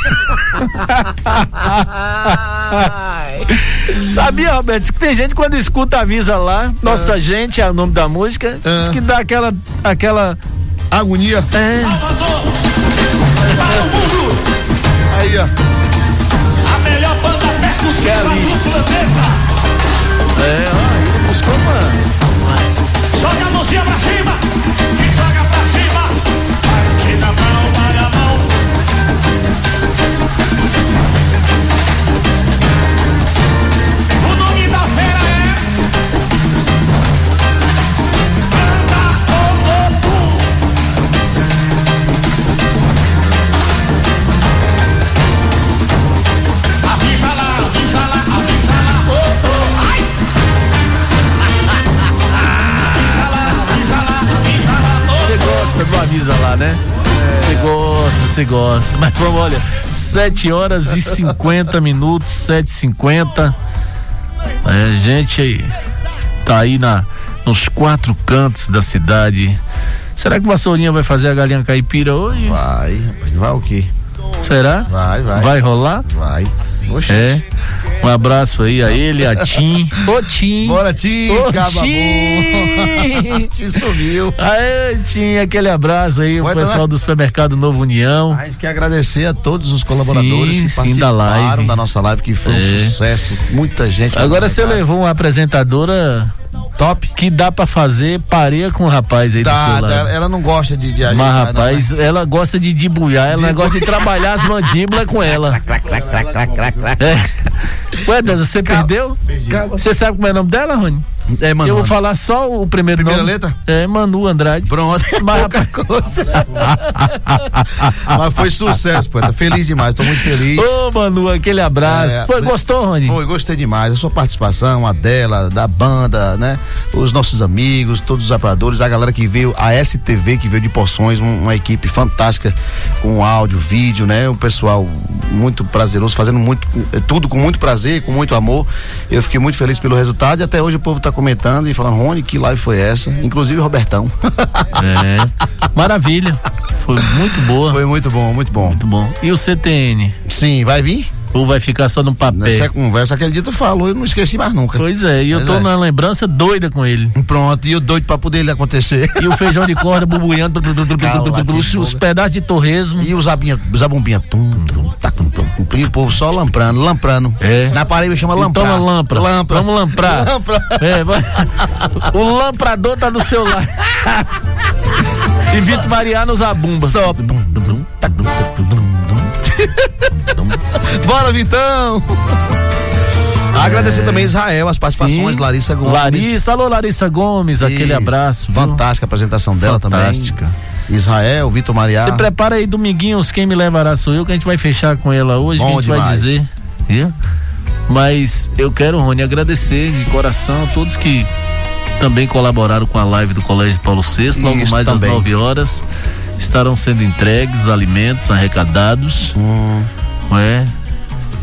Sabia, Roberto? Diz que tem gente quando escuta avisa lá, nossa gente é o nome da música, diz que dá aquela. aquela. Agonia. É. Aí, ó. A melhor banda percussiva do planeta. É, ó, buscou uma. Joga a mãozinha pra cima. Você gosta. Mas vamos, olha, 7 horas e 50 minutos, 7 e 50 é, gente aí tá aí na, nos quatro cantos da cidade. Será que o Vassourinha vai fazer a galinha caipira hoje? Vai, vai o quê? Será? Vai, vai. Vai rolar? Vai. Oxi. É. Um abraço aí a ele, a Tim. Ô Tim. Bora, Tim. Ô, Tim. Que sumiu. Aê, Tim, aquele abraço aí, Vai o pessoal dar- do supermercado Novo União. A gente quer agradecer a todos os colaboradores Sim, que sim, participaram da live. da nossa live, que foi um É. sucesso. Muita gente. Agora você levou uma apresentadora top que dá pra fazer pareia com o rapaz aí do Tá, seu lado. ela, ela não gosta de, de Mas, ajeitar, rapaz, ela gosta de debuiar, ela gosta de trabalhar as mandíbulas com ela. É. Ué, Deus, você perdeu? Você sabe como é o nome dela, Rony? É, Manu. Eu vou falar só o primeiro Primeira nome. letra? É, Manu Andrade. Pronto. Mas, Pouca coisa. Mas foi sucesso, poeta. Feliz demais, tô muito feliz. Ô, Manu, aquele abraço. É, Foi, gostou, Rony? Foi, gostei demais. A sua participação, a dela, da banda, né? Os nossos amigos, todos os apoiadores, a galera que veio, a STV que veio de Poções, um- uma equipe fantástica com áudio, vídeo, né? O pessoal muito prazeroso, fazendo muito, eh, tudo com muito prazer, com muito amor. Eu fiquei muito feliz pelo resultado e até hoje o povo tá comentando e falando, Rony, que live foi essa? Inclusive o Robertão. É. Maravilha. Foi muito boa. Foi muito bom, muito bom. Muito bom. E o CTN? Sim, vai vir? Ou vai ficar só no papel? Nessa conversa, aquele dia tu falou, eu não esqueci mais nunca. Pois é, e eu Pois tô é. na lembrança doida com ele. Pronto, e o doido pra poder ele acontecer. E o feijão de corda bubuiando, os, os pedaços de torresmo. E os abinha, os abumbinha, tum, tum, e o povo só lamprando, lamprando. É. Na parede chama E lamprar. Toma lampra. Lampra. Vamos lamprar. Lampra. É, vai- o lamprador tá do seu lado. e Vitor Mariano nos abumba. Só. Bora, Vitão! Agradecer também Israel, as participações, Sim. Larissa Gomes. Larissa, alô Larissa Gomes, aquele Isso. abraço. viu? Fantástica a apresentação dela Fantástica. também. Israel, Vitor Mariá. Você prepara aí, dominguinhos, quem me levará sou eu, que a gente vai fechar com ela hoje, Bom que a gente vai demais. dizer. Viu? Mas eu quero, Rony, agradecer de coração a todos que também colaboraram com a live do Colégio Paulo VI, logo Isso, mais também. às 9 horas. Estarão sendo entregues alimentos arrecadados. Não é?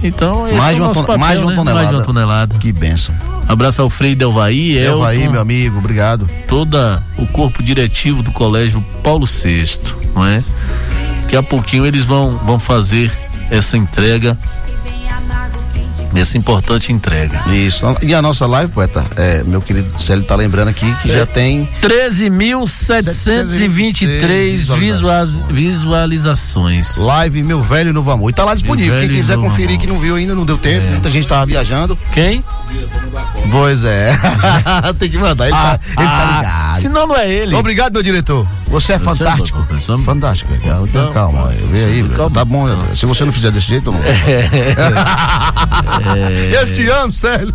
Então, esse mais, é o uma nosso papel, mais de uma né? tonelada. Mais de uma tonelada. Que benção. Abraço ao Frei Delvaí, Elvaí, Elton, meu amigo, obrigado. toda o corpo diretivo do Colégio Paulo VI, não é? Daqui a pouquinho eles vão, vão fazer essa entrega, essa importante entrega. Isso. E a nossa live, poeta, é, meu querido Célio tá lembrando aqui que É. já tem 13.723 visual, visualizações. live Meu Velho Novo Amor. E tá lá disponível. Meu Quem quiser conferir que não viu ainda, não deu tempo. Muita gente tava viajando. Quem? Pois é. tem que mandar. Ele, tá, ele tá Ah, ligado. senão não é ele. Obrigado, meu diretor. Você é fantástico. Fantástico. Calma, Então, calma. Vê aí, velho. Tá bom. Se você não fizer desse jeito, não. Eu te amo, Célio.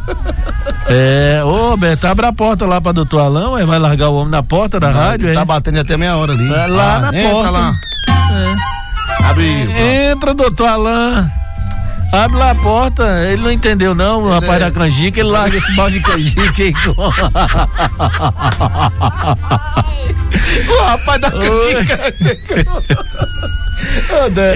É, ô Beto, abre a porta lá pra doutor Alão, aí vai largar o homem na porta da rádio, Tá é? batendo até meia hora ali. Vai lá Ah, na entra porta. lá. Abre. Entra, doutor Alain. Abre lá a porta. Ele não entendeu, não, o rapaz é- da canjica. Ele larga esse balde de canjica aí. O rapaz da canjica.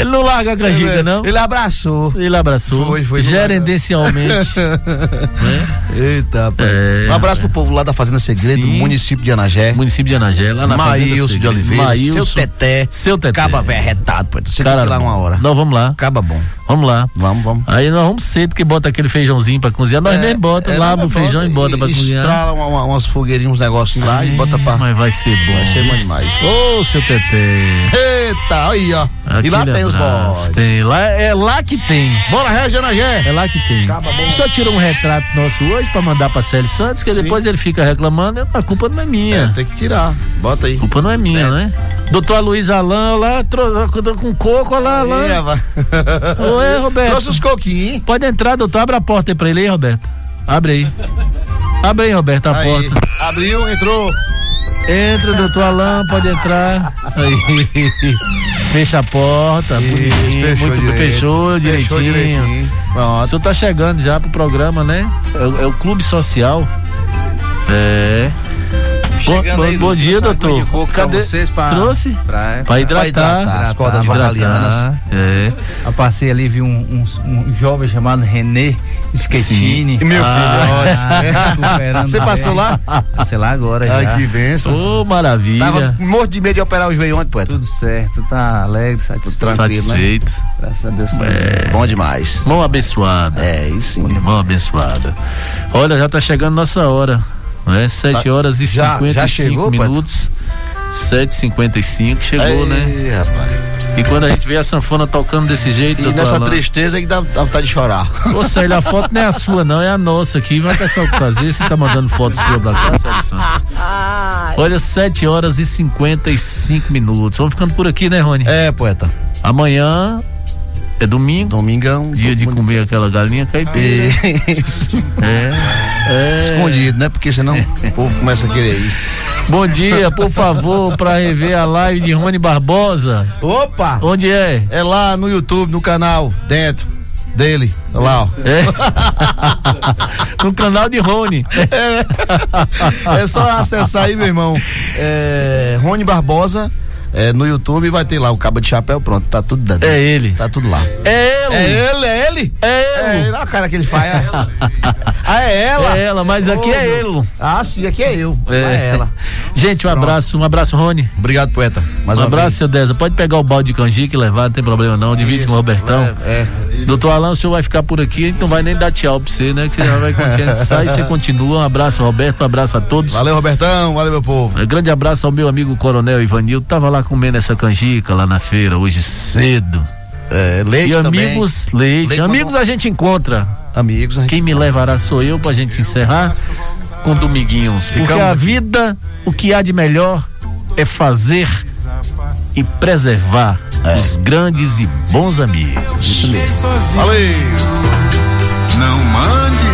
Ele não larga a canjica, não? Ele abraçou. Ele abraçou. Foi, foi. Gerencialmente. Eita, pai. É. Um abraço pro povo lá da Fazenda Segredo, Sim. município de Anagé. Município de Anagé, lá na Fazenda Maílson de. Oliveira, Maílson. seu Teté. Seu Teté. Caba velho retado, pô. Você Cara lá uma hora. Não, vamos lá. Caba bom. Vamos lá. Vamos, vamos. Aí nós vamos cedo que bota aquele feijãozinho pra cozinhar. Nós nem bota, é, lava o feijão e bota pra cozinhar. Estrala uma, uma, umas fogueirinhas, uns negocinhos lá e bota pra. Mas vai ser bom. Vai ser bom demais. Ô, seu Teté. Eita, aí, ó. e lá Aquele tem os boys. Tem. Lá, é lá que tem. Bora, Regi Anagé. É lá que tem. Só tirou um retrato nosso hoje pra mandar pra Célio Santos, que Sim. depois ele fica reclamando. A culpa não é minha. É, tem que tirar. Bota aí. A culpa não é minha, né? Doutor Luiz Alain, lá, com coco, olha lá, Oi, Roberto. Trouxe os coquinhos? Pode entrar, doutor. Abre a porta aí pra ele aí, Roberto. Abre aí. Abre aí, Roberto, a Aí. porta. Abriu, entrou. Entra, doutor Alain, pode entrar. Aí. Fecha a porta. bonitinho, fechou muito direito. fechou direitinho. Fechou direitinho. O Pronto. senhor tá chegando já pro programa, né? É, o- é o Clube Social. É. Bom, bom, bom dia, doutor. Cadê vocês pra, Trouxe? Pra, Pra hidratar. as cordas Hidratar. É. Eu passei ali vi um, um, um jovem chamado René Schettini. Sim. Meu filho, ah, Você passou lá? Passei lá agora Ai, já. que benção. Ô, maravilha. Tava morto de medo de operar o joelho ontem, poeta. Tudo certo, tá alegre, satisfeito. Tranquilo, Satisfeito. Né? Graças a Deus. tá É. Bom demais. Mão abençoada. É, isso sim. Mão abençoada. Olha, já tá chegando nossa hora. Né? 7 Tá. horas e Já- 55 já chegou, Pato? minutos. 7h55, chegou, Ei, né? rapaz. E quando a gente vê a sanfona tocando desse jeito, E nessa Alain, tristeza aí dá, dá vontade de chorar. Ô, Célio, a foto não é a sua, não, é a nossa aqui. Vai pensar o que fazer. Você tá mandando fotos sua pra cá, Célio Santos. Olha, 7 horas e 55 minutos. Vamos ficando por aqui, né, Rony? É, poeta. Amanhã é domingo. Domingão. Dia de comer aquela galinha caipira. Isso. É. é. Escondido, né? Porque senão o povo começa a querer ir. Bom dia, por favor, pra rever a live de Rony Barbosa. Opa! Onde é? É lá no YouTube, no canal, dentro dele. Olha lá, ó. É. no canal de Rony. É só acessar aí, meu irmão. É, Rony Barbosa. É, no YouTube vai ter lá o cabo de chapéu, pronto, tá tudo dando. É ele. Tá tudo lá. É ele. É ele, é ele? É ele. Olha a cara que ele faz. é. Ah, é ela? É ela, mas aqui Ô, é ele. Ah, sim, aqui é eu. É. É ela. Gente, um abraço, um abraço, Rony. Obrigado, poeta. Mais um abraço, seu Deza. Pode pegar o balde de canjica e levar, não tem problema não. Divide com o Robertão. É, Doutor Alain, o senhor vai ficar por aqui, a gente não vai nem dar tchau pra você, né? Que você já vai continuar. Sai, você continua. Um abraço, Roberto, um abraço a todos. Valeu, Robertão. Valeu, meu povo. Um grande abraço ao meu amigo Coronel Ivanildo. Tava lá comendo essa canjica lá na feira hoje cedo. É, leite e também. amigos, leite. Leite amigos a gente encontra. Amigos, a gente Quem me levará sou eu pra gente encerrar com Dominguinhos. Porque Ficamos a aqui. vida, o que há de melhor é fazer e preservar É. os grandes e bons amigos. Isso mesmo. Valeu. Não mande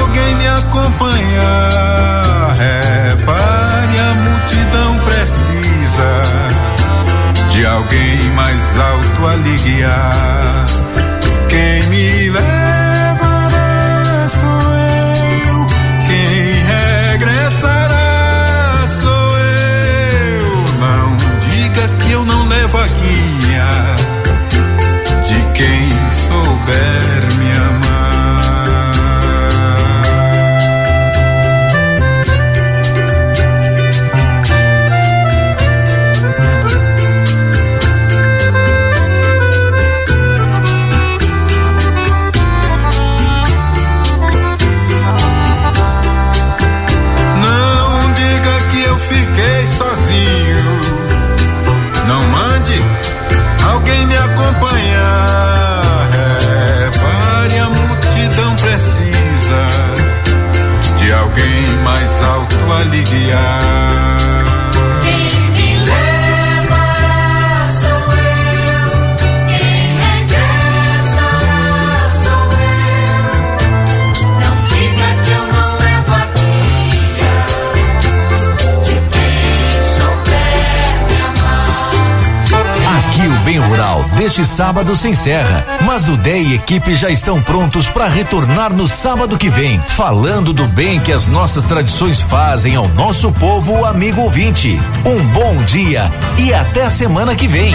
alguém me acompanhar. Repare, a multidão precisa de alguém mais alto a guiar. Quem me levará sou eu. Quem regressará sou eu. Não diga que eu não levo a guia de quem souber guiar. Quem me levará sou eu, quem regressará sou eu. Não diga que eu não levo a guia de quem souber me amar. Aqui o Bem Rural deste sábado se encerra, mas o DEI e equipe já estão prontos para retornar no sábado que vem, falando do bem que as nossas tradições fazem ao nosso povo amigo ouvinte. Um bom dia e até semana que vem.